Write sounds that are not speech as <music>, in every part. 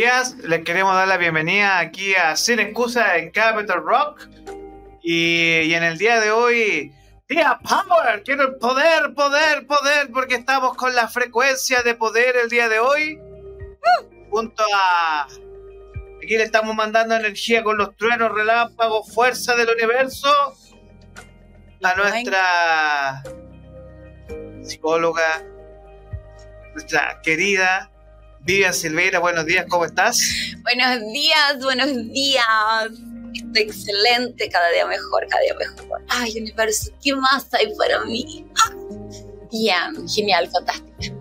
Días, les queremos dar la bienvenida aquí a Sin Excusa en Capital Rock. Y, y en el día de hoy, día Power, quiero el poder, poder, poder, porque estamos con la frecuencia de poder el día de hoy. Junto a. Aquí le estamos mandando energía con los truenos, relámpagos, fuerza del universo. A nuestra psicóloga, nuestra querida Vivian Silveira. Buenos días, ¿cómo estás? Buenos días, buenos días. Estoy excelente, cada día mejor, cada día mejor. Ay, universo, ¿qué más hay para mí? Ah, bien, genial, fantástico.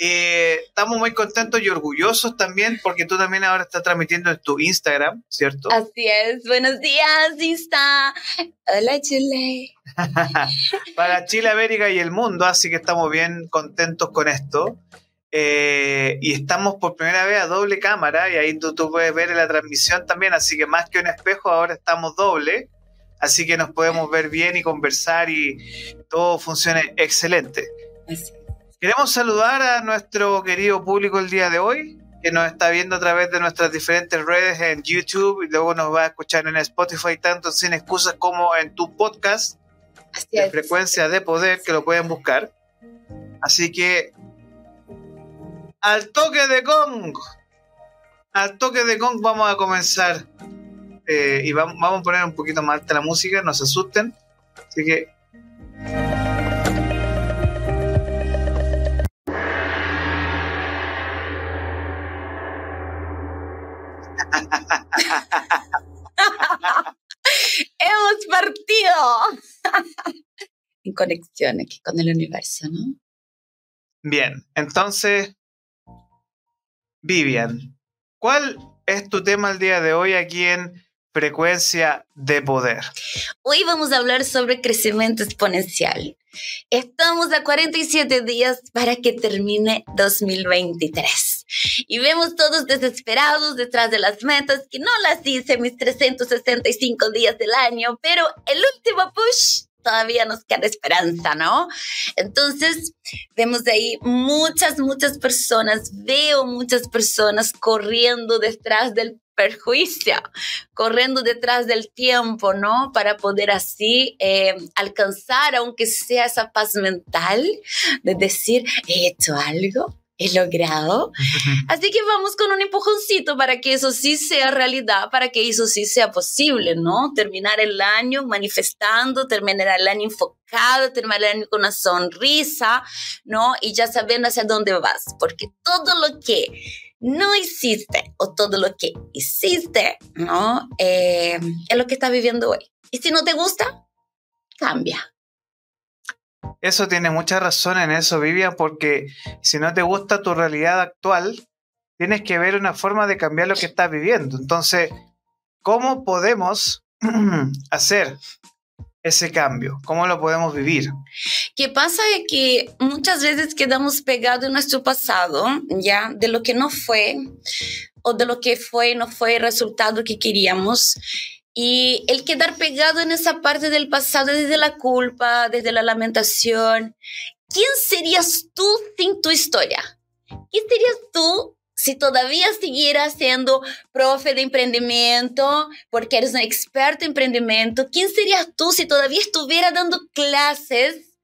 Eh, estamos muy contentos y orgullosos también porque tú también ahora estás transmitiendo en tu Instagram, ¿cierto? Así es, buenos días, Insta. Hola, Chile. <laughs> Para Chile, América y el mundo, así que estamos bien contentos con esto. Eh, y estamos por primera vez a doble cámara y ahí tú, tú puedes ver la transmisión también, así que más que un espejo, ahora estamos doble, así que nos podemos ver bien y conversar y todo funciona excelente. Así. Queremos saludar a nuestro querido público el día de hoy, que nos está viendo a través de nuestras diferentes redes en YouTube y luego nos va a escuchar en Spotify, tanto sin excusas como en tu podcast Así de es. frecuencia de poder, que lo pueden buscar. Así que, al toque de gong, al toque de gong vamos a comenzar. Eh, y vamos, vamos a poner un poquito más alta la música, no se asusten. Así que <laughs> Hemos partido. <laughs> en conexión aquí con el universo, ¿no? Bien, entonces, Vivian, ¿cuál es tu tema el día de hoy aquí en Frecuencia de Poder? Hoy vamos a hablar sobre crecimiento exponencial. Estamos a 47 días para que termine 2023. Y vemos todos desesperados detrás de las metas que no las hice mis 365 días del año, pero el último push todavía nos queda esperanza, ¿no? Entonces, vemos ahí muchas, muchas personas, veo muchas personas corriendo detrás del perjuicio, corriendo detrás del tiempo, ¿no? Para poder así eh, alcanzar, aunque sea esa paz mental, de decir, he hecho algo, he logrado. Así que vamos con un empujoncito para que eso sí sea realidad, para que eso sí sea posible, ¿no? Terminar el año manifestando, terminar el año enfocado, terminar el año con una sonrisa, ¿no? Y ya sabiendo hacia dónde vas, porque todo lo que no hiciste o todo lo que hiciste, ¿no? Eh, es lo que estás viviendo hoy. Y si no te gusta, cambia. Eso tiene mucha razón en eso, Vivian, porque si no te gusta tu realidad actual, tienes que ver una forma de cambiar lo que estás viviendo. Entonces, ¿cómo podemos <clears throat> hacer ese cambio? ¿Cómo lo podemos vivir? ¿Qué pasa es que muchas veces quedamos pegados en nuestro pasado, ya, de lo que no fue o de lo que fue no fue el resultado que queríamos. Y el quedar pegado en esa parte del pasado desde la culpa, desde la lamentación. ¿Quién serías tú sin tu historia? ¿Quién serías tú si todavía siguieras siendo profe de emprendimiento, porque eres un experto en emprendimiento? ¿Quién serías tú si todavía estuviera dando clases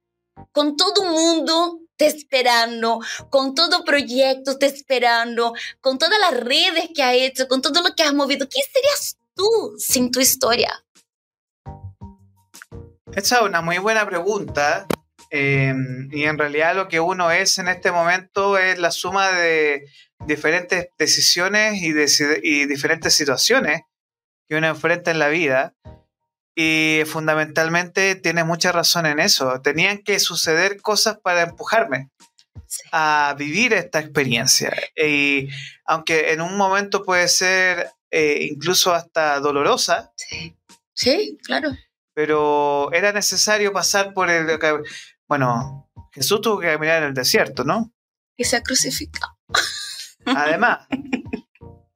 con todo el mundo te esperando, con todo proyecto te esperando, con todas las redes que has hecho, con todo lo que has movido? ¿Quién serías tú sin tu historia? Esa es una muy buena pregunta. eh, y en realidad lo que uno es en este momento es la suma de diferentes decisiones y, de- y diferentes situaciones que uno enfrenta en la vida. Y fundamentalmente tienes mucha razón en eso. Tenían que suceder cosas para empujarme a vivir esta experiencia. Y aunque en un momento puede ser eh, incluso hasta dolorosa, Sí, sí claro. pero era necesario pasar por el... Bueno, Jesús tuvo que caminar en el desierto, ¿no? Y se ha crucificado. <laughs> Además.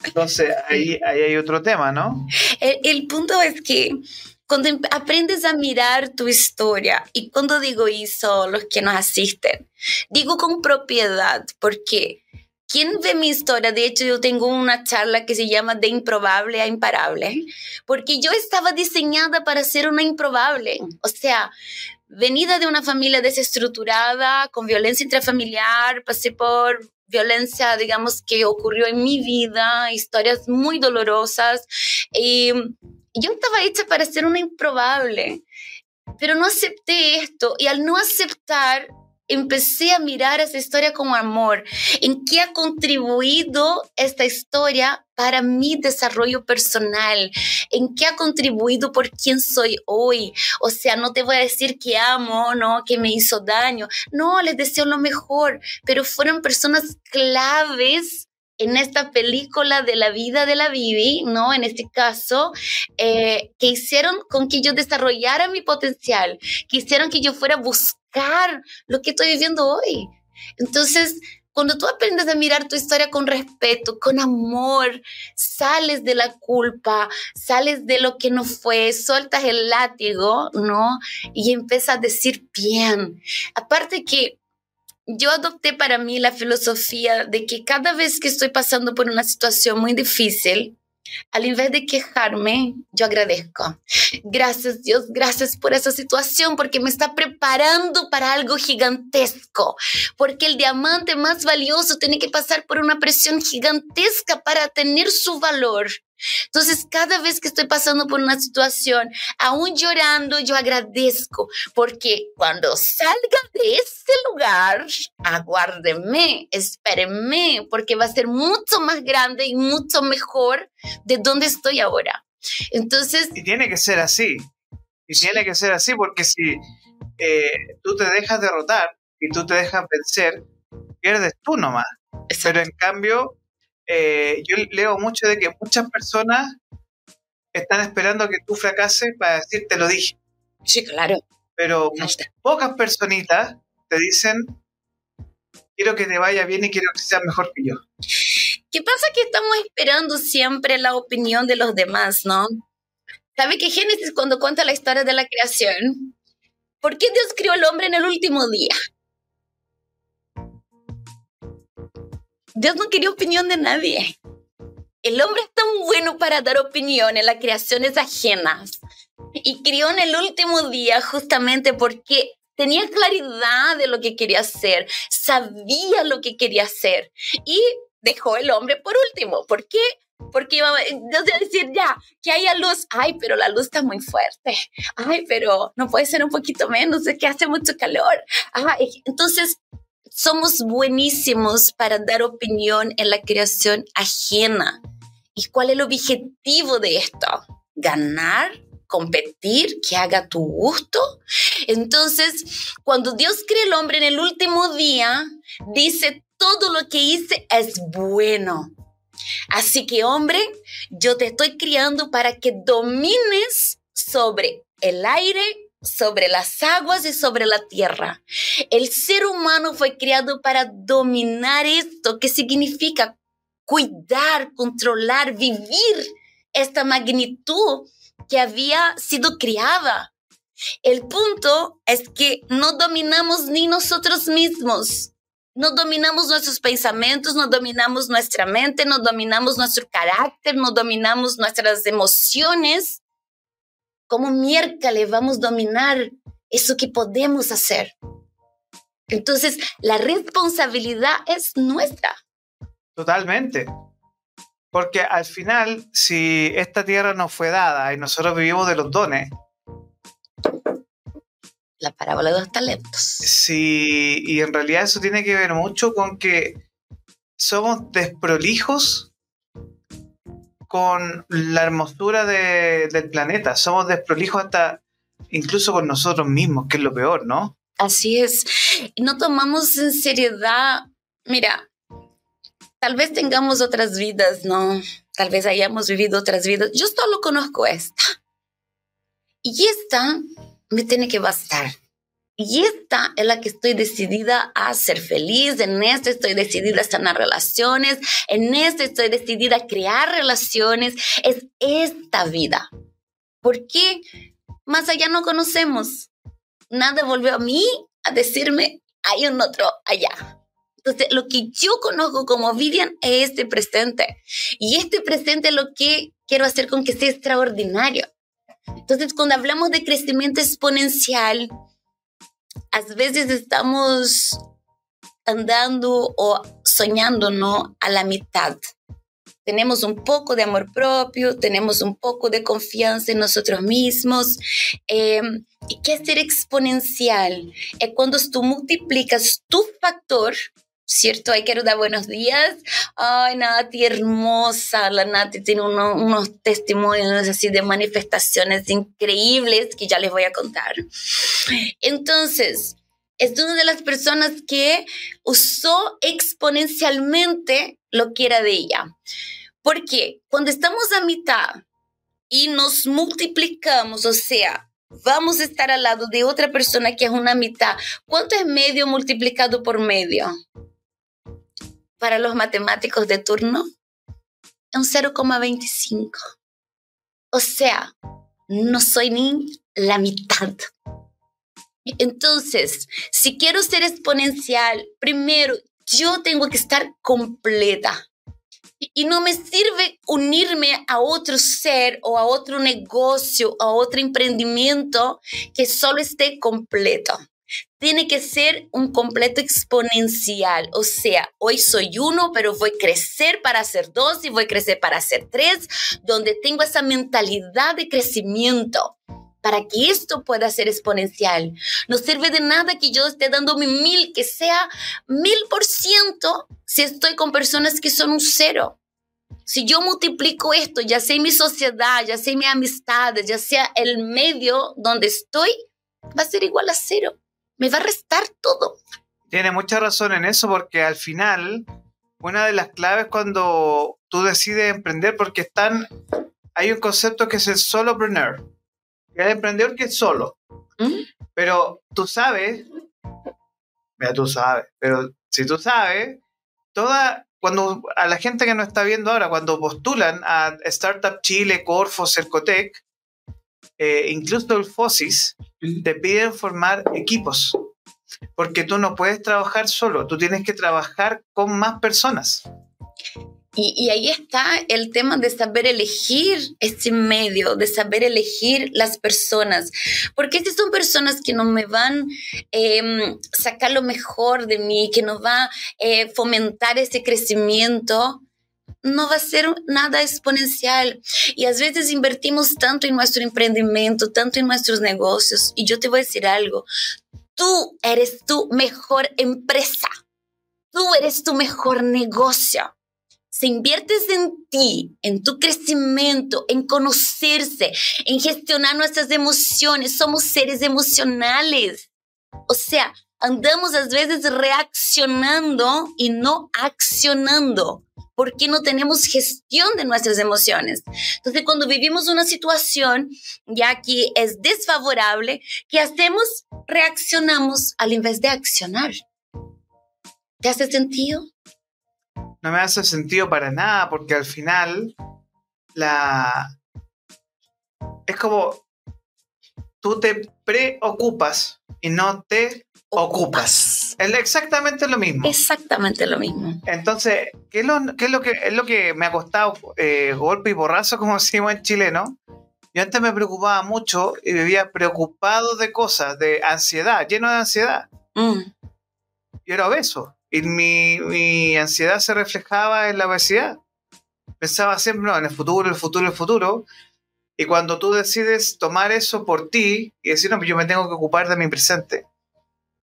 Entonces, ahí, ahí hay otro tema, ¿no? El, el punto es que cuando em- aprendes a mirar tu historia, y cuando digo eso, los que nos asisten, digo con propiedad, porque ¿Quién ve mi historia? De hecho, yo tengo una charla que se llama De improbable a imparable, porque yo estaba diseñada para ser una improbable. O sea, venida de una familia desestructurada, con violencia intrafamiliar, pasé por violencia, digamos, que ocurrió en mi vida, historias muy dolorosas. Y yo estaba hecha para ser una improbable, pero no acepté esto. Y al no aceptar, empecé a mirar esa historia con amor, en qué ha contribuido esta historia para mi desarrollo personal, en qué ha contribuido por quién soy hoy. O sea, no te voy a decir que amo, no, que me hizo daño. No, les deseo lo mejor, pero fueron personas claves en esta película de la vida de la Bibi, ¿no? En este caso, eh, que hicieron con que yo desarrollara mi potencial, que hicieron que yo fuera a buscar lo que estoy viviendo hoy. Entonces, cuando tú aprendes a mirar tu historia con respeto, con amor, sales de la culpa, sales de lo que no fue, sueltas el látigo, ¿no? Y empiezas a decir bien. Aparte que yo adopté para mí la filosofía de que cada vez que estoy pasando por una situación muy difícil, al invés de quejarme, yo agradezco. Gracias Dios, gracias por esa situación, porque me está preparando para algo gigantesco, porque el diamante más valioso tiene que pasar por una presión gigantesca para tener su valor. Entonces, cada vez que estoy pasando por una situación, aún llorando, yo agradezco, porque cuando salga de ese lugar, aguárdeme, espérenme, porque va a ser mucho más grande y mucho mejor de donde estoy ahora. Entonces... Y tiene que ser así. Y tiene que ser así porque si eh, tú te dejas derrotar y tú te dejas vencer, pierdes tú nomás. Pero en cambio, eh, yo leo mucho de que muchas personas están esperando que tú fracases para decir te lo dije. Sí, claro. Pero pocas personitas te dicen quiero que te vaya bien y quiero que seas mejor que yo. ¿Qué pasa? Que estamos esperando siempre la opinión de los demás, ¿no? ¿Sabe que Génesis cuando cuenta la historia de la creación? ¿Por qué Dios crió al hombre en el último día? Dios no quería opinión de nadie. El hombre es tan bueno para dar opinión en las creaciones ajenas y crió en el último día justamente porque tenía claridad de lo que quería hacer, sabía lo que quería hacer y dejó el hombre por último. ¿Por qué? Porque iba a decir, ya, que haya luz. Ay, pero la luz está muy fuerte. Ay, pero no puede ser un poquito menos, es que hace mucho calor. Ay, entonces somos buenísimos para dar opinión en la creación ajena. ¿Y cuál es el objetivo de esto? Ganar, competir, que haga tu gusto. Entonces, cuando Dios crea el hombre en el último día, dice, todo lo que hice es bueno. Así que, hombre, yo te estoy criando para que domines sobre el aire, sobre las aguas y sobre la tierra. El ser humano fue creado para dominar esto, que significa cuidar, controlar, vivir esta magnitud que había sido criada. El punto es que no dominamos ni nosotros mismos. No dominamos nuestros pensamientos, no dominamos nuestra mente, no dominamos nuestro carácter, no dominamos nuestras emociones ¿Cómo miércoles vamos a dominar eso que podemos hacer? Entonces, la responsabilidad es nuestra. Totalmente. Porque al final, si esta tierra nos fue dada y nosotros vivimos de los dones, la parábola de los talentos. Sí, y en realidad eso tiene que ver mucho con que somos desprolijos con la hermosura del planeta. Somos desprolijos hasta incluso con nosotros mismos, que es lo peor, ¿no? Así es. No tomamos en seriedad, mira, tal vez tengamos otras vidas, ¿no? Tal vez hayamos vivido otras vidas. Yo solo conozco esta. Y esta me tiene que bastar. Y esta es la que estoy decidida a ser feliz, en esta estoy decidida a sanar relaciones, en esta estoy decidida a crear relaciones, es esta vida. ¿Por qué? Más allá no conocemos. Nada volvió a mí a decirme, hay un otro allá. Entonces, lo que yo conozco como Vivian es este presente. Y este presente es lo que quiero hacer con que sea extraordinario. Entonces, cuando hablamos de crecimiento exponencial, a veces estamos andando o soñando, ¿no? A la mitad. Tenemos un poco de amor propio, tenemos un poco de confianza en nosotros mismos. Eh, ¿Y qué es ser exponencial? Es cuando tú multiplicas tu factor ¿cierto? Hay que dar buenos días. Ay, Nati, hermosa. La Nati tiene unos testimonios así de manifestaciones increíbles que ya les voy a contar. Entonces, es una de las personas que usó exponencialmente lo que era de ella. Porque cuando estamos a mitad y nos multiplicamos, o sea, vamos a estar al lado de otra persona que es una mitad, ¿cuánto es medio multiplicado por medio? Para los matemáticos de turno un 0,25. O sea, no soy ni la mitad. Entonces, si quiero ser exponencial, primero yo tengo que estar completa. Y no me sirve unirme a otro ser o a otro negocio, a otro emprendimiento que solo esté completo tiene que ser un completo exponencial. O sea, hoy soy uno, pero voy a crecer para ser dos y voy a crecer para ser tres, donde tengo esa mentalidad de crecimiento para que esto pueda ser exponencial. No sirve de nada que yo esté dando mi mil, que sea mil por ciento si estoy con personas que son un cero. Si yo multiplico esto, ya sea en mi sociedad, ya sea en mi amistades, ya sea el medio donde estoy, va a ser igual a cero me va a restar todo. Tiene mucha razón en eso porque al final una de las claves cuando tú decides emprender porque están hay un concepto que es el solopreneur. El emprendedor que es solo. ¿Mm? Pero tú sabes, mira, tú sabes, pero si tú sabes, toda cuando a la gente que nos está viendo ahora, cuando postulan a Startup Chile, Corfo, Cercotec, eh, incluso el FOSIS, te piden formar equipos, porque tú no puedes trabajar solo, tú tienes que trabajar con más personas. Y, ahí está el tema de saber elegir este medio, de saber elegir las personas, porque si son personas que no me van a em, sacar lo mejor de mí, que no va a eh, fomentar ese crecimiento, no va a ser nada exponencial. Y a veces invertimos tanto en nuestro emprendimiento, tanto en nuestros negocios. Y yo te voy a decir algo, tú eres tu mejor empresa, tú eres tu mejor negocio. Si inviertes en ti, en tu crecimiento, en conocerse, en gestionar nuestras emociones, somos seres emocionales. O sea, andamos a veces reaccionando y no accionando porque no tenemos gestión de nuestras emociones. Entonces, cuando vivimos una situación ya que es desfavorable, ¿qué hacemos? Reaccionamos al invés de accionar. ¿Te hace sentido? No me hace sentido para nada, porque al final la... es como tú te preocupas y no te ocupas. Es exactamente lo mismo. Exactamente lo mismo. Entonces, ¿qué es lo, es lo que, es lo que me ha costado eh, golpe y borrazo, como <laughs> decimos en chileno? Yo antes me preocupaba mucho y vivía preocupado de cosas, de ansiedad, lleno de ansiedad. Mm. Yo era obeso y mi, mi, ansiedad se reflejaba en la obesidad. Pensaba siempre en el futuro, el futuro, el futuro. Y cuando tú decides tomar eso por ti y decir, no, pues yo me tengo que ocupar de mi presente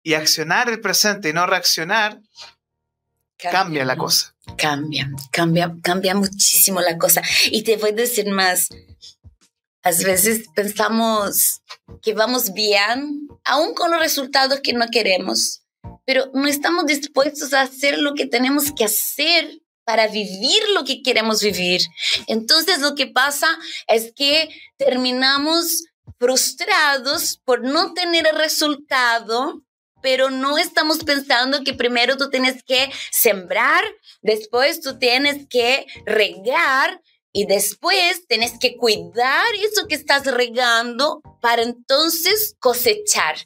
y accionar el presente y no reaccionar, cambia, la cosa. Cambia, cambia, cambia muchísimo la cosa. Y te voy a decir más, a veces pensamos que vamos bien, aún con los resultados que no queremos, pero no estamos dispuestos a hacer lo que tenemos que hacer para vivir lo que queremos vivir. Entonces lo que pasa es que terminamos frustrados por no tener el resultado pero no estamos pensando que primero tú tienes que sembrar, después tú tienes que regar y después tienes que cuidar eso que estás regando para entonces cosechar.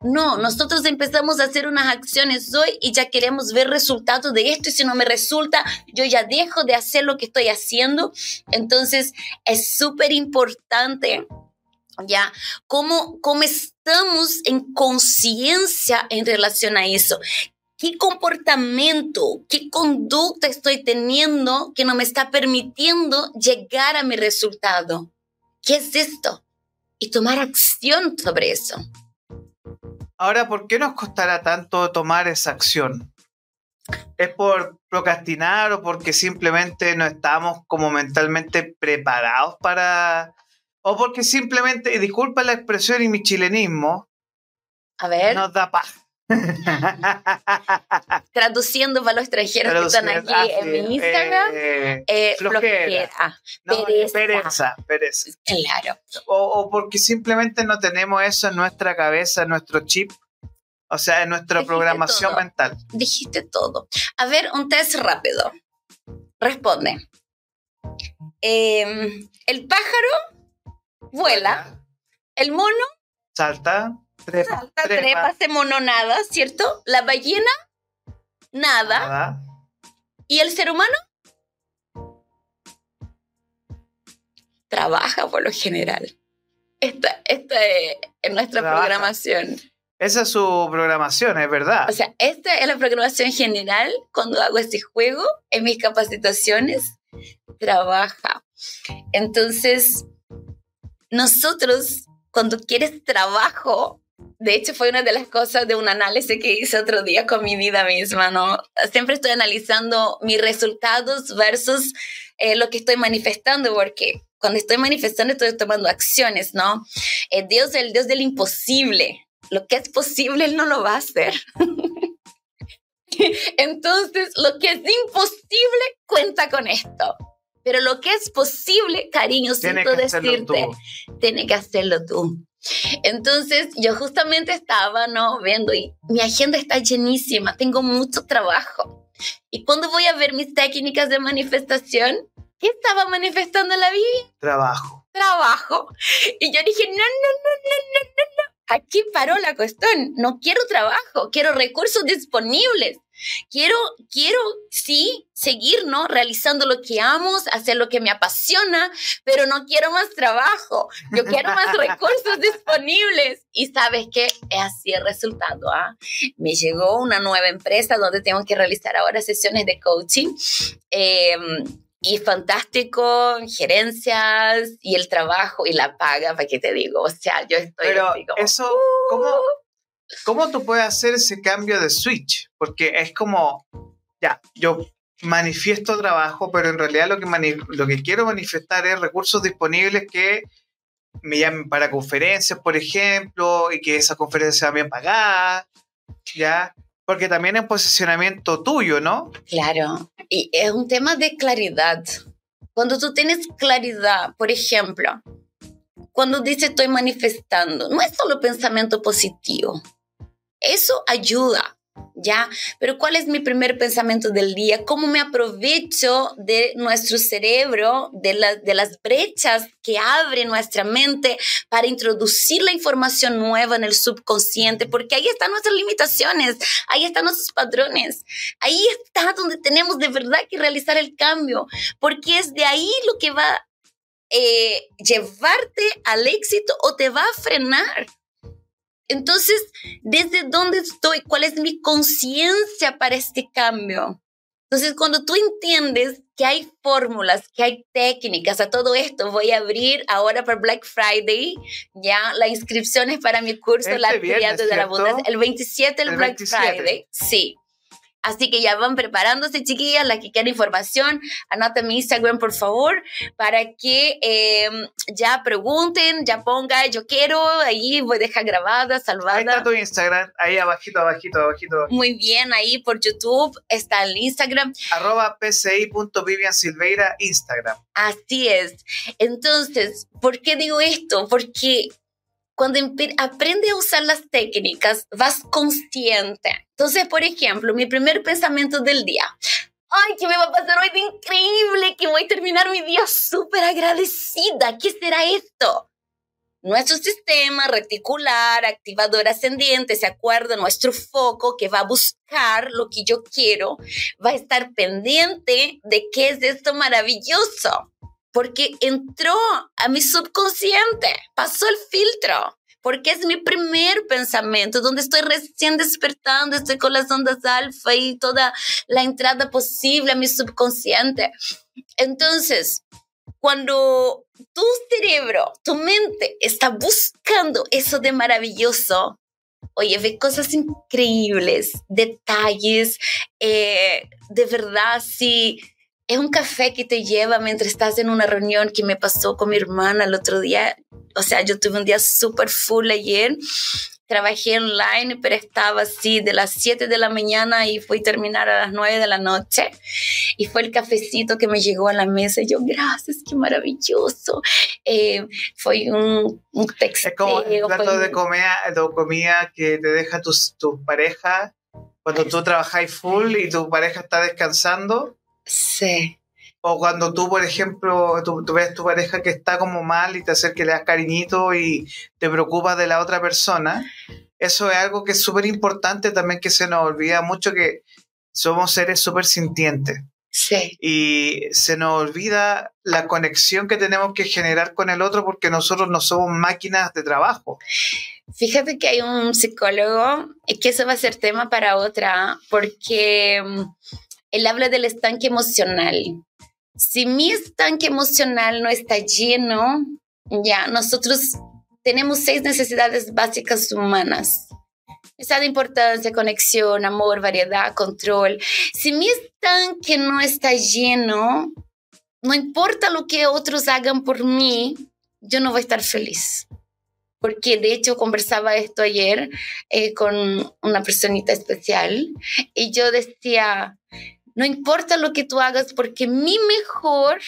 No, nosotros empezamos a hacer unas acciones hoy y ya queremos ver resultados de esto y si no me resulta, yo ya dejo de hacer lo que estoy haciendo. Entonces, es súper importante ¿ya? ¿Cómo, ¿Cómo estamos en conciencia en relación a eso? ¿Qué comportamiento, qué conducta estoy teniendo que no me está permitiendo llegar a mi resultado? ¿Qué es esto? Y tomar acción sobre eso. Ahora, ¿por qué nos costará tanto tomar esa acción? ¿Es por procrastinar o porque simplemente no estamos como mentalmente preparados para... o porque simplemente, y disculpa la expresión y mi chilenismo, a ver. nos da paz? <laughs> Traduciendo para los extranjeros que están aquí en mi Instagram, eh, eh, flojera, pereza. pereza. Claro. O, o, porque simplemente no tenemos eso en nuestra cabeza, en nuestro chip, o sea, en nuestra programación mental. Dijiste todo. A ver, un test rápido. Responde. Em, el pájaro vuela. El mono salta. Trepa, salta, trepa. se mono nada, ¿cierto? La ballena, nada. nada. ¿Y el ser humano? Trabaja por lo general. Esta, esta es nuestra programación. Esa es su programación, es verdad. O sea, esta es la programación general cuando hago este juego en mis capacitaciones. Trabaja. Entonces, nosotros, cuando quieres trabajo, de hecho fue una de las cosas de un análisis que hice otro día con mi vida misma, ¿no? Siempre estoy analizando mis resultados versus eh, lo que estoy manifestando, porque cuando estoy manifestando estoy tomando acciones, ¿no? Eh, Dios es el Dios del imposible lo que es posible Él no lo va a hacer. <laughs> Entonces, lo que es imposible cuenta con esto. Pero lo que es posible, cariño, siento decirte, tiene que hacerlo tú. Entonces, yo justamente estaba, ¿no? Viendo y mi agenda está llenísima, tengo mucho trabajo. Y cuando voy a ver mis técnicas de manifestación, ¿qué estaba manifestando la vida? Trabajo. Trabajo. Y yo dije, no, no, no, no, no, no, no aquí paró la cuestión. No quiero trabajo, quiero recursos disponibles. Quiero, quiero, sí, seguir, ¿no? Realizando lo que amo, hacer lo que me apasiona, pero no quiero más trabajo. Yo quiero más <laughs> recursos disponibles. Y sabes qué? Es así el resultado, ¿ah? Me llegó una nueva empresa donde tengo que realizar ahora sesiones de coaching. Eh, y fantástico, gerencias y el trabajo y la paga, ¿para qué te digo? O sea, yo estoy... Pero eso, ¿cómo, uh". ¿Cómo tú puedes hacer ese cambio de switch? Porque es como, ya, yo manifiesto trabajo, pero en realidad lo que, lo que quiero manifestar es recursos disponibles que me llamen para conferencias, por ejemplo, y que esa conferencia sea bien pagada, ¿ya? Porque también es posicionamiento tuyo, ¿no? Claro, y es un tema de claridad. Cuando tú tienes claridad, por ejemplo, cuando dices estoy manifestando, no es solo pensamiento positivo. Eso ayuda, ¿ya? Pero ¿cuál es mi primer pensamiento del día? ¿Cómo me aprovecho de nuestro cerebro, de, las brechas que abre nuestra mente para introducir la información nueva en el subconsciente? Porque ahí están nuestras limitaciones, ahí están nuestros patrones, ahí está donde tenemos de verdad que realizar el cambio, porque es de ahí lo que va eh, llevarte al éxito o te va a frenar. Entonces, ¿desde dónde estoy? ¿Cuál es mi conciencia para este cambio? Entonces, cuando tú entiendes que hay fórmulas, que hay técnicas a todo esto, voy a abrir ahora para Black Friday ya la inscripción es para mi curso este La Triada de la Abundancia. El 27 el, Black Friday. Sí. Así que ya van preparándose, chiquillas, las que quieran información, anoten mi Instagram, por favor, para que em, ya pregunten, ya pongan, yo quiero, ahí voy a dejar grabada, salvada. Ahí está tu Instagram, ahí abajito, abajito, abajito. Muy bien, ahí por YouTube está el Instagram. Arroba pci.viviansilveira, Instagram. Así es. Entonces, ¿por qué digo esto? Porque cuando aprendes a usar las técnicas, vas consciente. Entonces, por ejemplo, mi primer pensamiento del día. Ay, ¿qué me va a pasar hoy de increíble? Que voy a terminar mi día súper agradecida. ¿Qué será esto? nuestro sistema reticular, activador ascendiente, ¿se acuerda? Nuestro foco que va a buscar lo que yo quiero, va a estar pendiente de qué es esto maravilloso, porque entró a mi subconsciente, pasó el filtro porque es mi primer pensamiento, donde estoy recién despertando, estoy con las ondas alfa y toda la entrada posible a mi subconsciente. Entonces, cuando tu cerebro, tu mente está buscando eso de maravilloso, oye, ve cosas increíbles, detalles, eh, de verdad, sí. Es un café que te lleva mientras estás en una reunión que me pasó con mi hermana el otro día o sea, yo tuve un día súper full ayer. Trabajé online, pero estaba así de las 7 de la mañana y fui a terminar a las 9 de la noche. Y fue el cafecito que me llegó a la mesa. Y yo, gracias, qué maravilloso. Eh, fue un, un texto. Es como un plato de comida, de comida que te deja tu, tu pareja cuando tú trabajas full y tu pareja está descansando. Sí. O cuando tú, por ejemplo, tú, ves a tu pareja que está como mal y te hace que le das cariñito y te preocupas de la otra persona. Eso es algo que es súper importante también que se nos olvida mucho que somos seres súper sintientes. Sí. Y se nos olvida la conexión que tenemos que generar con el otro porque nosotros no somos máquinas de trabajo. Fíjate que hay un psicólogo, y que eso va a ser tema para otra, porque mm, él habla del estanque emocional si mi estanque emocional no está lleno, ya nosotros tenemos seis necesidades básicas humanas. Esa de importancia, conexión, amor, variedad, control. Si mi estanque no está lleno, no importa lo que otros hagan por mí, yo no voy a estar feliz. Porque de hecho conversaba esto ayer eh, con una personita especial y yo decía, no importa lo que tú hagas porque mi mejor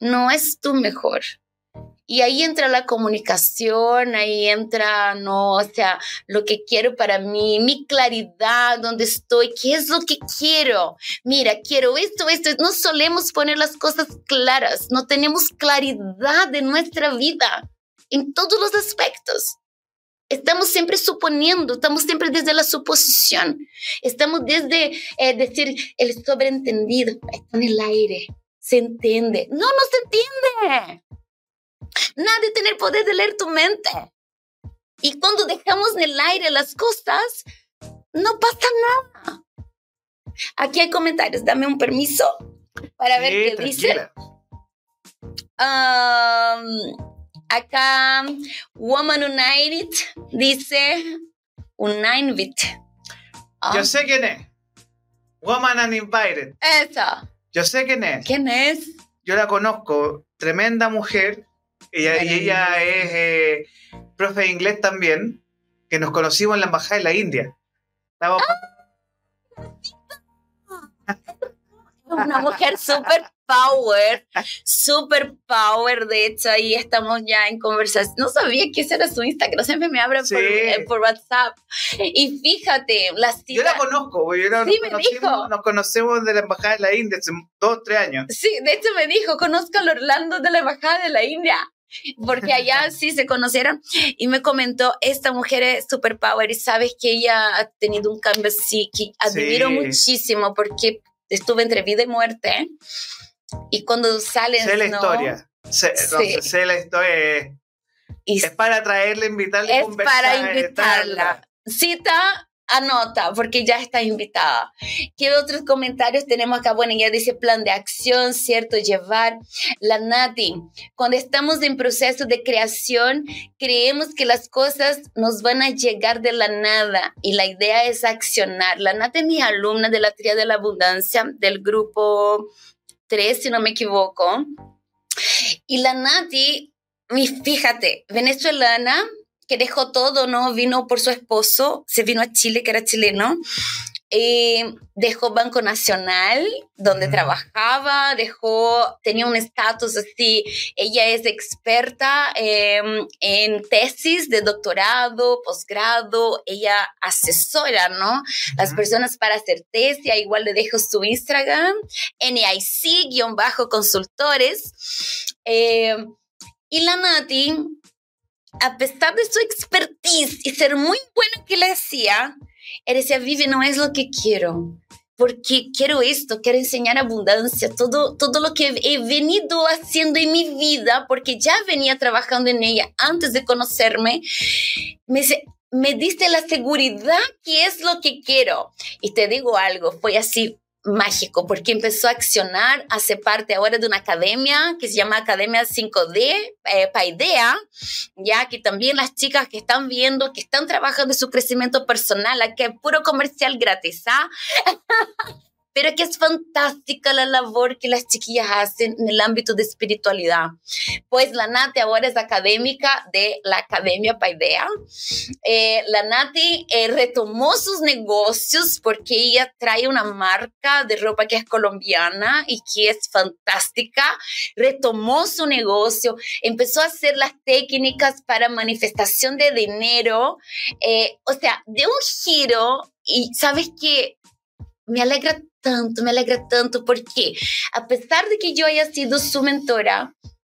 no es tu mejor. Y ahí entra la comunicación, ahí entra, no, o sea, lo que quiero para mí, mi claridad, dónde estoy, qué es lo que quiero. Mira, quiero esto, esto. No solemos poner las cosas claras, no tenemos claridad de nuestra vida en todos los aspectos. Estamos siempre suponiendo, estamos siempre desde la suposición, estamos desde eh, decir el sobreentendido, está en el aire, se entiende. No, no se entiende. Nadie tiene el poder de leer tu mente. Y cuando dejamos en el aire las cosas, no pasa nada. Aquí hay comentarios, dame un permiso para ver qué dice. Acá, Woman United dice United. Yo ah. sé quién es. Woman Uninvited. Esa. Yo sé quién es. ¿Quién es? Yo la conozco. Tremenda mujer. Ella, y ella es eh, profe de inglés también. Que nos conocimos en la embajada de la India. ¡Ah! Una mujer súper power, super power, de hecho, ahí estamos ya en conversación. No sabía que ese era su Instagram, siempre me abre eh, por, WhatsApp. Y fíjate, la Yo la conozco, yo sí, me dijo. nos conocemos de la Embajada de la India hace dos, tres años. Sí, de hecho me dijo, conozco al Orlando de la Embajada de la India porque allá <laughs> sí se conocieron y me comentó, esta mujer es super power y sabes que ella ha tenido un cambio así que admiro muchísimo porque estuve entre vida y muerte y cuando sales. Sé la historia. Sé, sé la historia. es para traerle, invitarle. Es para invitarla. Cita, anota, porque ya está invitada. ¿Qué otros comentarios tenemos acá? Bueno, ya dice plan de acción, ¿cierto? Llevar. La Nati, cuando estamos en proceso de creación, creemos que las cosas nos van a llegar de la nada y la idea es accionar. La Nati es mi alumna de la Tría de la Abundancia del grupo si no me equivoco. Y la Nati, fíjate, venezolana, que dejó todo, ¿no? Vino por su esposo, se vino a Chile, que era chileno, eh, dejó Banco Nacional, donde trabajaba, dejó, tenía un estatus así, ella es experta em, en tesis de doctorado, posgrado, ella asesora, ¿no? Las personas para hacer tesis, igual le dejo su Instagram, NIC-consultores. Em, y la Nati a pesar de su expertise y ser muy bueno que le hacía, él decía, Vivi, no es lo que quiero porque quiero esto, quiero enseñar abundancia, todo, todo lo que he venido haciendo en mi vida, porque ya venía trabajando en ella antes de conocerme, me, me diste la seguridad que es lo que quiero. Y te digo algo, fue así mágico, porque empezó a accionar, hace parte ahora de una academia que se llama Academia 5D, eh, Paidea, ya que también las chicas que están viendo, que están trabajando en su crecimiento personal, aquí es puro comercial gratis, ¿ah? <laughs> pero que es fantástica la labor que las chiquillas hacen en el ámbito de espiritualidad. Pues la Nati ahora es académica de la Academia Paidea. Eh, la Nati eh, retomó sus negocios porque ella trae una marca de ropa que es colombiana y que es fantástica. Retomó su negocio, empezó a hacer las técnicas para manifestación de dinero, eh, o sea, de un giro y sabes que me alegra tanto, me alegra tanto porque a pesar de que yo haya sido su mentora,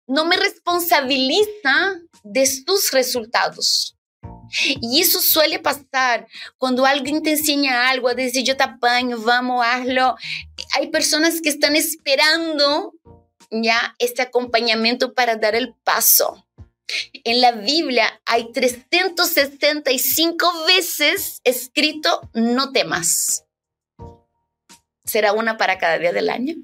no me responsabiliza de sus resultados. Y eso suele pasar cuando alguien te enseña algo, a decir yo te apaño, vamos, hazlo. Hay personas que están esperando ya este acompañamiento para dar el paso. En la Biblia hay 365 veces escrito no temas será una para cada día del año.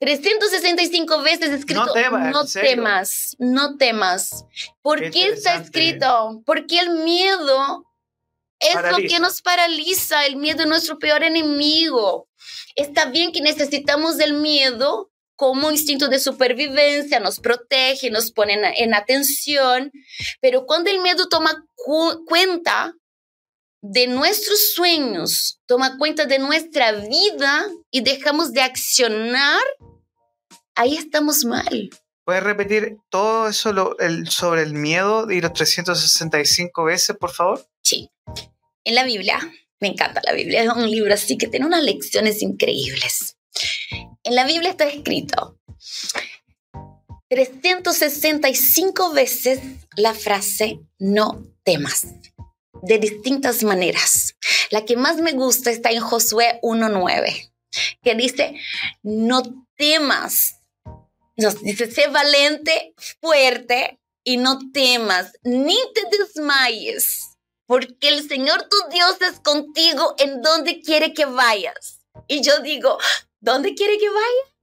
365 veces escrito, no, temas, no temas. ¿Por qué, está escrito? Porque el miedo es lo que nos paraliza, el miedo es nuestro peor enemigo. Está bien que necesitamos del miedo como instinto de supervivencia, nos protege, nos pone en, atención, pero cuando el miedo toma cuenta de nuestros sueños, toma cuenta de nuestra vida y dejamos de accionar, ahí estamos mal. ¿Puedes repetir todo eso sobre el miedo y los 365 veces, por favor? Sí. En la Biblia, me encanta la Biblia, es un libro así que tiene unas lecciones increíbles. En la Biblia está escrito 365 veces la frase no temas de distintas maneras. La que más me gusta está en Josué 1.9, que dice, no temas. Nos dice, sé valiente, fuerte y no temas, ni te desmayes, porque el Señor tu Dios es contigo en donde quiere que vayas. Y yo digo, ¿dónde quiere que vaya?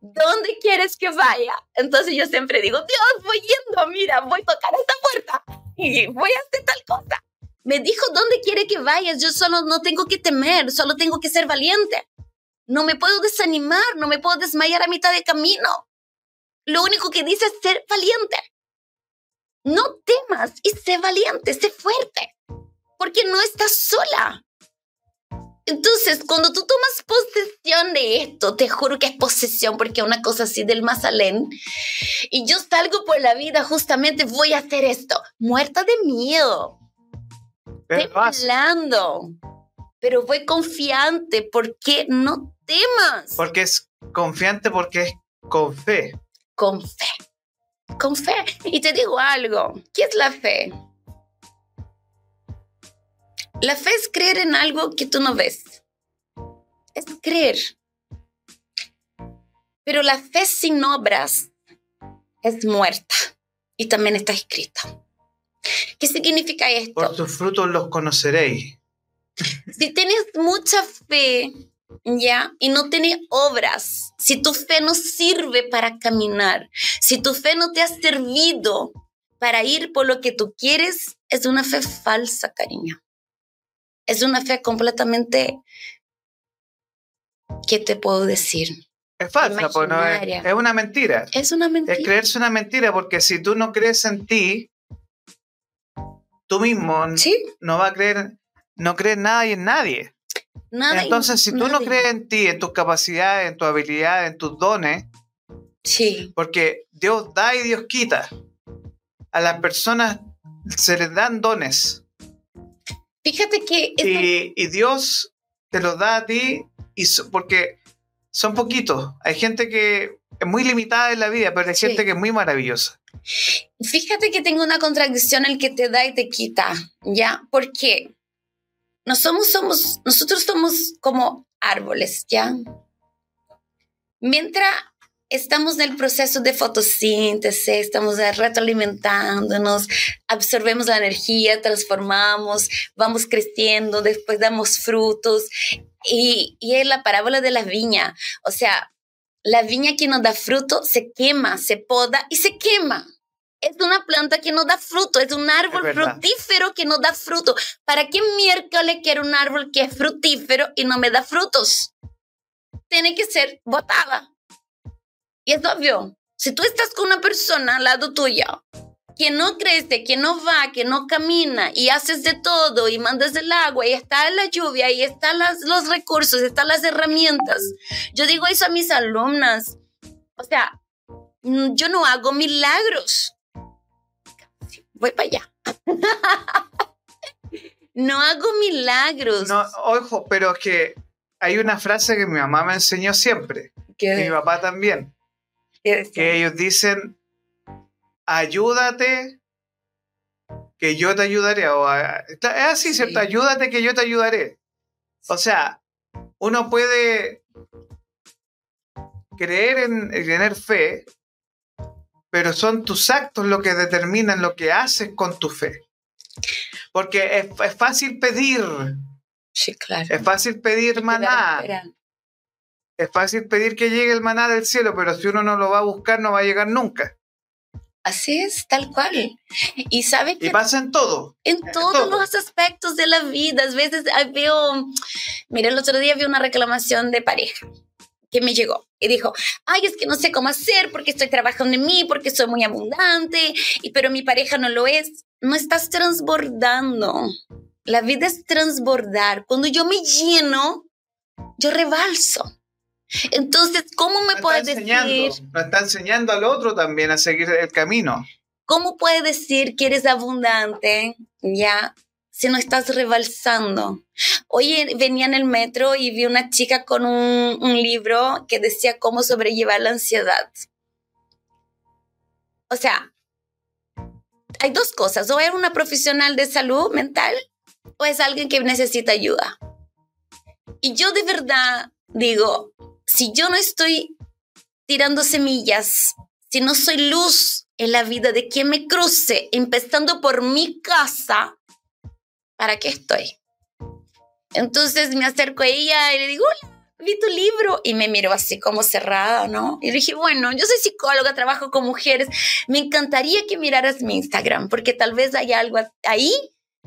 ¿Dónde quieres que vaya? Entonces yo siempre digo, Dios, voy yendo, mira, voy a tocar esta puerta y voy a hacer tal cosa. Me dijo dónde quiere que vayas. Yo solo no tengo que temer, solo tengo que ser valiente. No me puedo desanimar, no me puedo desmayar a mitad de camino. Lo único que dice es ser valiente. No temas y sé valiente, sé fuerte, porque no estás sola. Entonces, cuando tú tomas posesión de esto, te juro que es posesión, porque es una cosa así del Mazalén, y yo salgo por la vida justamente, voy a hacer esto, muerta de miedo, temblando, pero voy confiante porque no temas. Porque es confiante, porque es con fe. Con fe. Con fe. Y te digo algo, ¿qué es la fe? La fe es creer en algo que tú no ves. Es creer. Pero la fe sin obras es muerta. Y también está escrita. ¿Qué significa esto? Por sus frutos los conoceréis. Si tienes mucha fe, ¿ya? Y no tienes obras, si tu fe no sirve para caminar, si tu fe no te ha servido para ir por lo que tú quieres, es una fe falsa, cariño. Es una fe completamente... ¿Qué te puedo decir? Es falsa, pues no es, es, una mentira. Es una mentira. Es creerse una mentira porque si tú no crees en ti, tú mismo no va a creer, no crees nada y en nadie. Nada Entonces, si tú no crees en ti, en tus capacidades, en tu habilidad, en tus dones, sí. porque Dios da y Dios quita. A las personas se les dan dones. Fíjate que... Y, Dios te los da a ti y porque son poquitos. Hay gente que es muy limitada en la vida, pero hay gente que es muy maravillosa. Fíjate que tengo una contradicción el que te da y te quita, ¿ya? Porque nosotros somos como árboles, ¿ya? Mientras estamos en el proceso de fotosíntesis, estamos retroalimentándonos, absorbemos la energía, transformamos, vamos creciendo, después damos frutos. Y, y es la parábola de la viña. O sea, la viña que no da fruto se quema, se poda y se quema. Es una planta que no da fruto, es un árbol frutífero que no da fruto. ¿Para qué miércoles quiero un árbol que es frutífero y no me da frutos? Tiene que ser botada. Y es obvio, si tú estás con una persona al lado tuyo que no crece, que no va, que no camina y haces de todo y mandas el agua y está la lluvia y están los recursos, están las herramientas. Yo digo eso a mis alumnas. O sea, mm, yo no hago milagros. Voy para allá. no hago milagros. No, ojo, pero que hay una frase que mi mamá me enseñó siempre. Y mi papá también. Que ellos dicen, ayúdate, que yo te ayudaré. O, es así, ¿cierto? Ayúdate, que yo te ayudaré. O sea, uno puede creer en, tener fe, pero son tus actos lo que determinan lo que haces con tu fe. Porque es, fácil pedir. Sí, claro. Es fácil pedir maná. Es fácil pedir que llegue el maná del cielo, pero si uno no lo va a buscar, no va a llegar nunca. Así es, tal cual. Y sabe que... Y pasa en todo. En todos los aspectos de la vida. A veces veo... Mira, el otro día vi una reclamación de pareja que me llegó y dijo, ay, es que no sé cómo hacer porque estoy trabajando en mí, porque soy muy abundante, y, pero mi pareja no lo es. No estás transbordando. La vida es transbordar. Cuando yo me lleno, yo rebalso. Entonces, ¿cómo me puedes decir? Nos está enseñando al otro también a seguir el camino. ¿Cómo puedes decir que eres abundante ya si no estás rebalsando? Hoy venía en el metro y vi una chica con un, libro que decía cómo sobrellevar la ansiedad. O sea, hay dos cosas, o es una profesional de salud mental o es alguien que necesita ayuda. Y yo de verdad digo, si yo no estoy tirando semillas, si no soy luz en la vida de quien me cruce, empezando por mi casa, ¿para qué estoy? Entonces me acerco a ella y le digo, vi tu libro y me miró así como cerrada, ¿no? Y dije, bueno, yo soy psicóloga, trabajo con mujeres, me encantaría que miraras mi Instagram porque tal vez hay algo ahí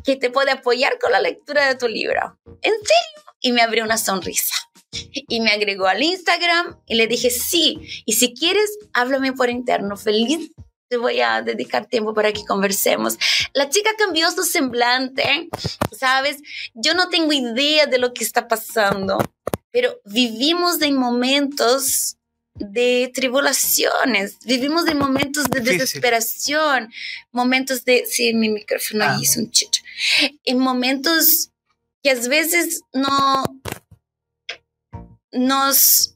que te puede apoyar con la lectura de tu libro. ¿En serio? Y me abrió una sonrisa y me agregó al Instagram y le dije, sí, y si quieres, háblame por interno, feliz. Te voy a dedicar tiempo para que conversemos. La chica cambió su semblante, ¿sabes? Yo no tengo idea de lo que está pasando, pero vivimos en momentos de tribulaciones, vivimos en momentos de desesperación, momentos de, sí, mi micrófono ahí es un chicho, en momentos que a veces no, nos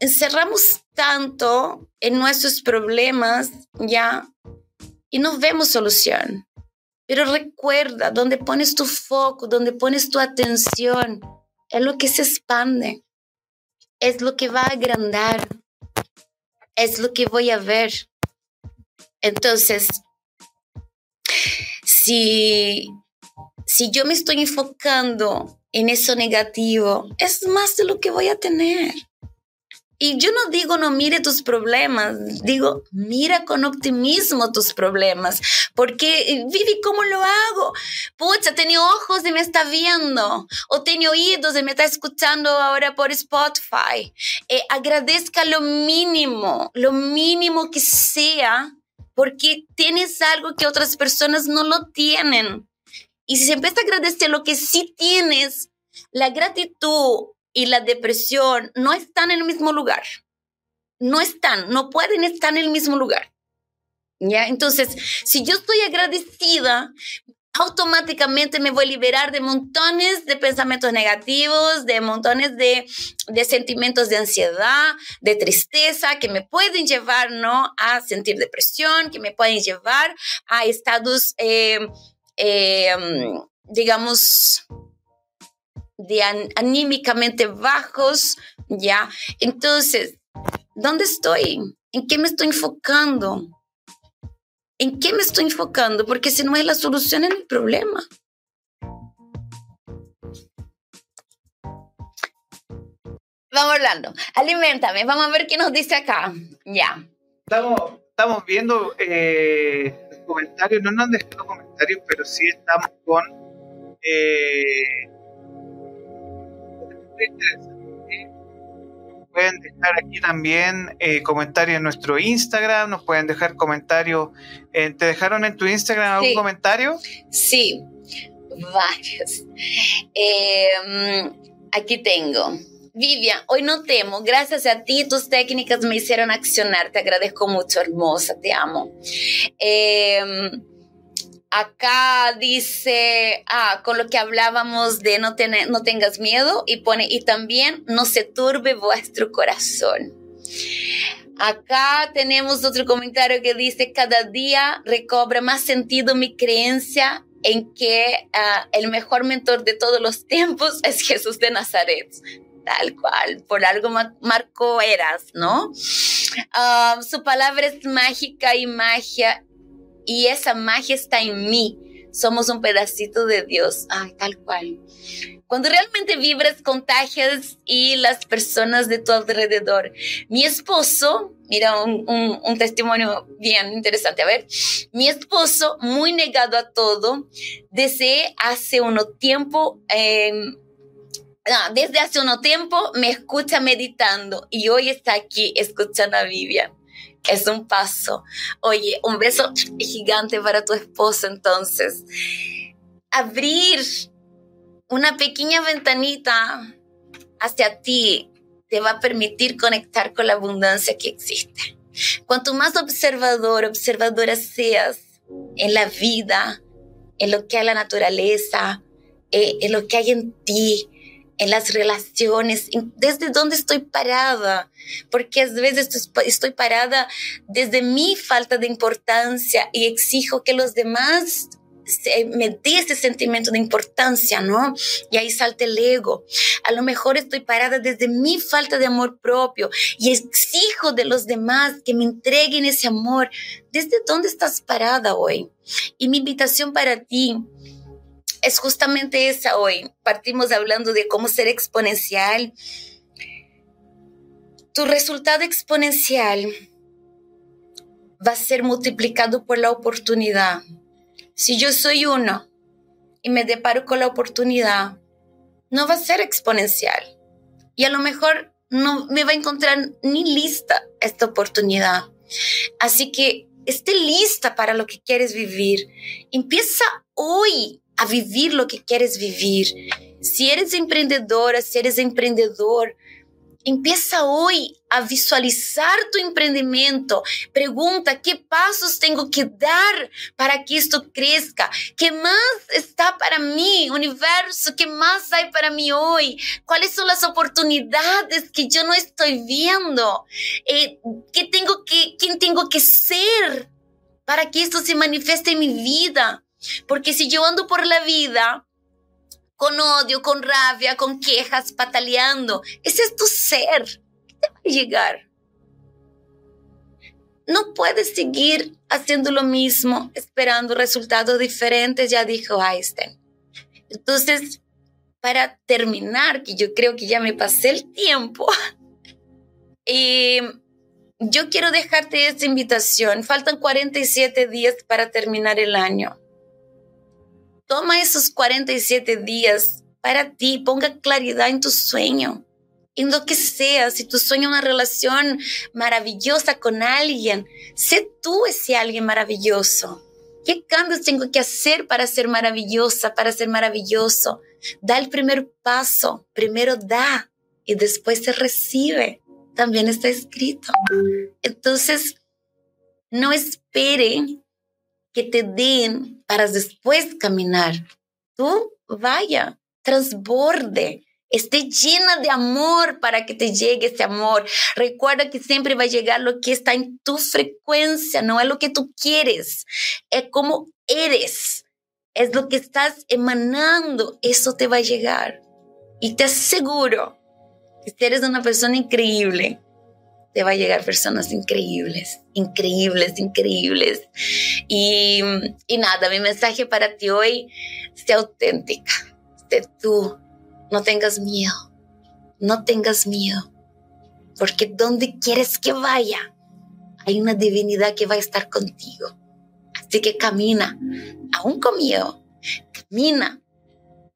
encerramos tanto en nuestros problemas ya y no vemos solución. Pero recuerda, donde pones tu foco, donde pones tu atención, es lo que se expande, es lo que va a agrandar, es lo que voy a ver. Entonces, si, si yo me estoy enfocando en eso negativo, es más de lo que voy a tener. Y yo no digo no mire tus problemas, digo mira con optimismo tus problemas, porque Vivi, ¿cómo lo hago? Pucha, tengo ojos y me está viendo, o tengo oídos y me está escuchando ahora por Spotify. Eh, agradezca lo mínimo, lo mínimo que sea, porque tienes algo que otras personas no lo tienen. Y si se empieza a agradecer lo que sí tienes, la gratitud y la depresión no están en el mismo lugar. No están, no pueden estar en el mismo lugar. ¿Ya? Entonces, si yo estoy agradecida, automáticamente me voy a liberar de montones de pensamientos negativos, de montones de, de, sentimientos de ansiedad, de tristeza que me pueden llevar ¿no? a sentir depresión, que me pueden llevar a estados, eh, eh, digamos, de anímicamente bajos, ¿ya? Entonces, ¿dónde estoy? ¿En qué me estoy enfocando? ¿En qué me estoy enfocando? Porque si no es la solución en el problema. Vamos hablando. Alimentame. Vamos a ver qué nos dice acá. Ya. Estamos, estamos viendo eh, comentarios. No nos han dejado comentarios, pero sí estamos con. Eh, pueden dejar aquí también eh, comentarios en nuestro Instagram, nos pueden dejar comentarios. ¿Te dejaron en tu Instagram algún comentario? Sí, varios. Em, aquí tengo. Vivian, hoy no temo. Gracias a ti, tus técnicas me hicieron accionar. Te agradezco mucho, hermosa. Te amo. Eh, Acá dice, ah, con lo que hablábamos de no, tener, no tengas miedo y pone, y también no se turbe vuestro corazón. Acá tenemos otro comentario que dice, cada día recobra más sentido mi creencia en que ah, el mejor mentor de todos los tiempos es Jesús de Nazaret. Tal cual, por algo marcó eras, ¿no? Ah, su palabra es mágica y magia y esa magia está en mí. Somos un pedacito de Dios. Ay, tal cual. Cuando realmente vibras, contagias y las personas de tu alrededor. Mi esposo, mira un, testimonio bien interesante. A ver, mi esposo, muy negado a todo, desde hace un tiempo, em, desde hace un tiempo me escucha meditando y hoy está aquí escuchando a Vivian es un paso. Oye, un beso gigante para tu esposo entonces. Abrir una pequeña ventanita hacia ti te va a permitir conectar con la abundancia que existe. Cuanto más observador, observadora seas en la vida, en lo que hay la naturaleza, eh, en lo que hay en ti, en las relaciones, desde dónde estoy parada, porque a veces estoy parada desde mi falta de importancia y exijo que los demás me dé ese sentimiento de importancia, ¿no? Y ahí salta el ego. A lo mejor estoy parada desde mi falta de amor propio y exijo de los demás que me entreguen ese amor. ¿Desde dónde estás parada hoy? Y mi invitación para ti es justamente esa hoy. Partimos hablando de cómo ser exponencial. Tu resultado exponencial va a ser multiplicado por la oportunidad. Si yo soy uno y me deparo con la oportunidad, no va a ser exponencial. Y a lo mejor no me va a encontrar ni lista esta oportunidad. Así que esté lista para lo que quieres vivir. Empieza hoy a vivir lo que quieres vivir. Si eres emprendedora, si eres emprendedor, Empieza hoy a visualizar tu emprendimiento. Pregunta, ¿qué pasos tengo que dar para que esto crezca? ¿Qué más está para mí, universo? ¿Qué más hay para mí hoy? ¿Cuáles son las oportunidades que yo no estoy viendo? Eh, ¿qué tengo que, ¿Quién tengo que ser para que esto se manifieste en mi vida? Porque si yo ando por la vida con odio, con rabia, con quejas, pataleando, ese es tu ser. ¿Qué te va a llegar? No puedes seguir haciendo lo mismo, esperando resultados diferentes, ya dijo Einstein. Entonces, para terminar, que yo creo que ya me pasé el tiempo, <laughs> y yo quiero dejarte esta invitación. Faltan 47 días para terminar el año. Toma esos 47 días para ti, ponga claridad en tu sueño, en lo que sea. Si tu sueño es una relación maravillosa con alguien, sé tú ese alguien maravilloso. ¿Qué cambios tengo que hacer para ser maravillosa, para ser maravilloso? Da el primer paso, primero da y después se recibe. También está escrito. Entonces, no espere que te den para después caminar. Tú vaya, transborde, esté llena de amor para que te llegue ese amor. Recuerda que siempre va a llegar lo que está en tu frecuencia, no es lo que tú quieres, es como eres, es lo que estás emanando, eso te va a llegar. Y te aseguro que eres una persona increíble, te va a llegar personas increíbles, increíbles, increíbles. Y, nada, mi mensaje para ti hoy, sé auténtica, sé tú, no tengas miedo, no tengas miedo, porque donde quieres que vaya, hay una divinidad que va a estar contigo. Así que camina, aún con miedo, camina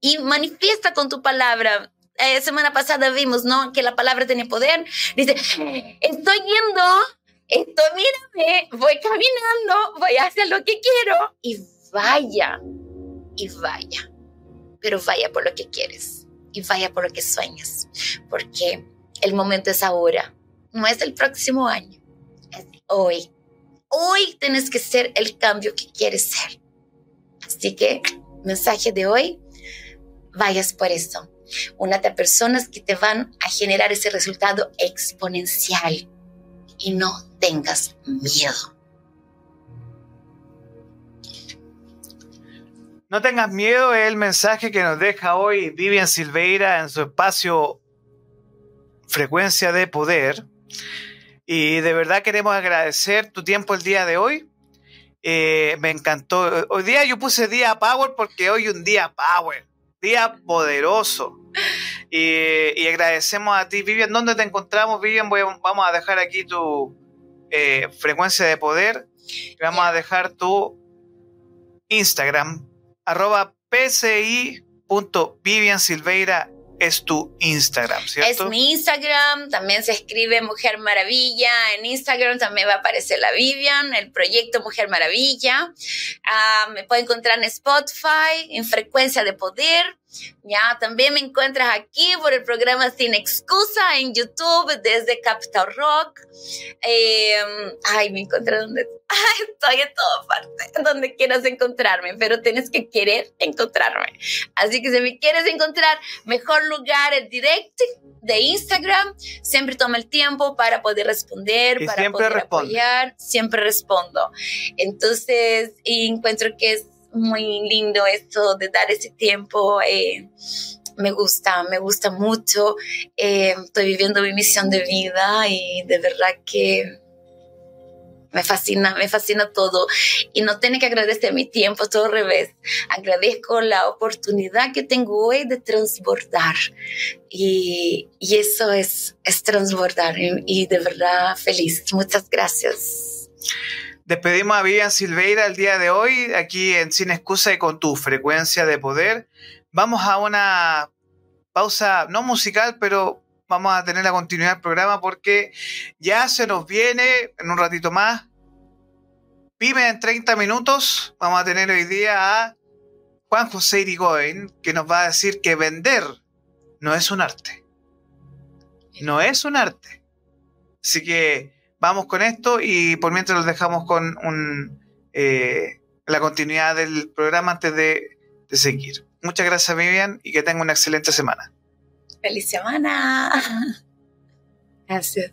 y manifiesta con tu palabra eh, semana pasada vimos, ¿no? Que la palabra tiene poder. Dice, estoy yendo, estoy, mírame, voy caminando, voy a hacer lo que quiero. Y vaya, y vaya. Pero vaya por lo que quieres y vaya por lo que sueñas. Porque el momento es ahora, no es el próximo año, es hoy. Hoy tienes que ser el cambio que quieres ser. Así que, mensaje de hoy, vayas por eso Únate a personas que te van a generar ese resultado exponencial y no tengas miedo. No tengas miedo es el mensaje que nos deja hoy Vivian Silveira en su espacio Frecuencia de Poder. Y de verdad queremos agradecer tu tiempo el día de hoy. Eh, me encantó. Hoy día yo puse día Power porque hoy un día Power día poderoso. Y, agradecemos a ti, Vivian. ¿Dónde te encontramos, Vivian? vamos a dejar aquí tu eh, frecuencia de poder. Vamos a dejar tu Instagram, arroba pci.viviansilveira es tu Instagram, ¿cierto? Es mi Instagram, también se escribe Mujer Maravilla. En Instagram también va a aparecer la Vivian, el proyecto Mujer Maravilla. Ah, me puede encontrar en Spotify, en Frecuencia de Poder. Ya, también me encuentras aquí por el programa Sin Excusa en YouTube desde Capital Rock. Em, ay, me encontré donde... <laughs> Ay, estoy en toda parte, donde quieras encontrarme, pero tienes que querer encontrarme. Así que si me quieres encontrar, mejor lugar es direct de Instagram. Siempre toma el tiempo para poder responder, para poder apoyar. Siempre respondo. Entonces, encuentro que es muy lindo esto de dar ese tiempo. Eh, me gusta, me gusta mucho. Eh, estoy viviendo mi misión de vida y de verdad que me fascina, me fascina todo. Y no tiene que agradecer mi tiempo, todo al revés. Agradezco la oportunidad que tengo hoy de transbordar. Y, y eso es, es transbordar. Y, y de verdad feliz. Muchas gracias. Despedimos a Vivian Silveira el día de hoy, aquí en Sin Excusa y con tu frecuencia de poder. Vamos a una pausa, no musical, pero vamos a tener la continuidad del programa porque ya se nos viene en un ratito más. Vive en 30 minutos. Vamos a tener hoy día a Juan José Irigoyen, que nos va a decir que vender no es un arte. No es un arte. Así que vamos con esto y por mientras los dejamos con un, eh, la continuidad del programa antes de, de seguir. Muchas gracias Vivian y que tenga una excelente semana. Feliz semana. <laughs> Gracias.